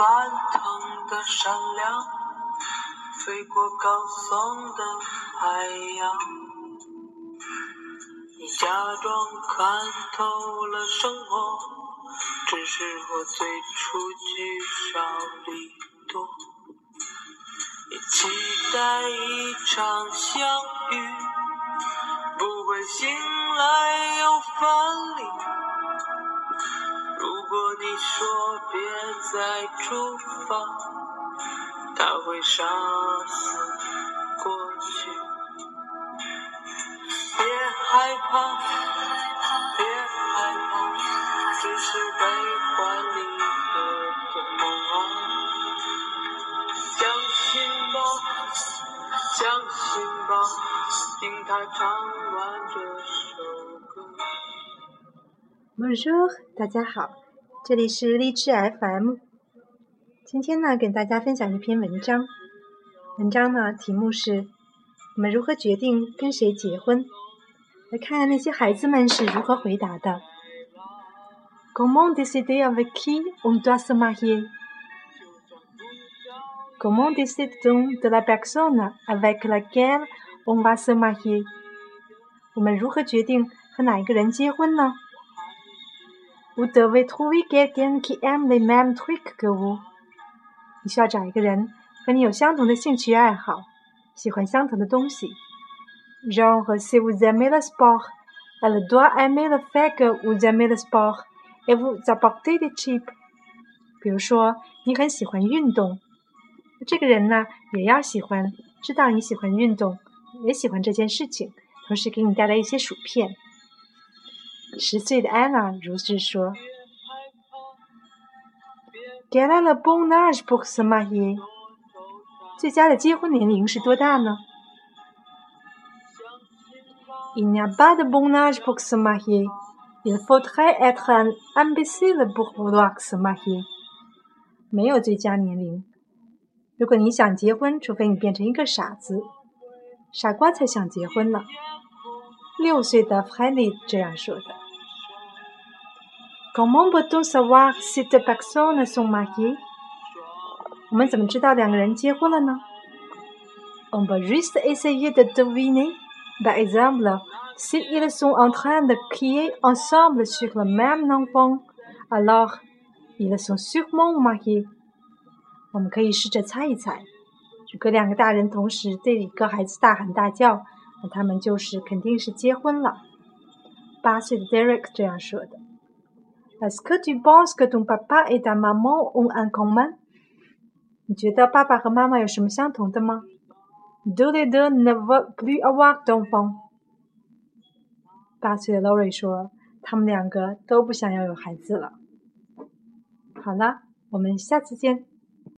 翻腾的山梁，飞过高耸的海洋。你假装看透了生活，只是我最初聚少离多。你期待一场相遇，不会醒来又翻说别再出发，他会杀死过去。别害怕，别害怕，只是悲欢离合的梦啊！相信吧，相信吧，听他唱完这首歌。Bonjour，大家好，这里是荔枝 FM。今天呢，给大家分享一篇文章。文章呢，题目是“我们如何决定跟谁结婚”。来看看那些孩子们是如何回答的。Comment décider avec qui on doit se marier? Comment décide-t-on de la personne avec laquelle on va se marier? 我们如何决定和哪一个人结婚呢？Vous devez trouver quelqu'un qui aime les mêmes trucs que vous。你需要找一个人和你有相同的兴趣爱好，喜欢相同的东西。Genre, si vous aimez le sport, elle doit aimer le fait que vous aimez le sport et vous apporter des chips。比如说，你很喜欢运动，这个人呢也要喜欢，知道你喜欢运动，也喜欢这件事情，同时给你带来一些薯片。十岁的安娜如是说。Quel est le bonage pour se marier？最佳的结婚年龄是多大呢？Il n'y a bad bon âge pour se marier. Il faudrait être un imbécile pour vouloir se marier. 没有最佳年龄。如果你想结婚，除非你变成一个傻子，傻瓜才想结婚呢。六岁的 Fanny 这样说的。Comment peut-on savoir si deux personnes sont mariées？我们怎么知道两个人结婚了呢？On peut juste essayer de deviner. Par exemple, s'ils sont en train de crier ensemble sur le même enfant, alors ils sont sûrement mariés. 我们可以试着猜一猜，如果两个大人同时对一个孩子大喊大叫，那他们就是肯定是结婚了。八岁的 Derek 这样说的。 Est-ce que tu penses que ton papa et ta maman ont un commun？你觉得爸爸和妈妈有什么相同的吗？Tous les deux ne veulent plus avoir d'enfants。八岁的 Lori 说，他们两个都不想要有孩子了。好了，我们下次见。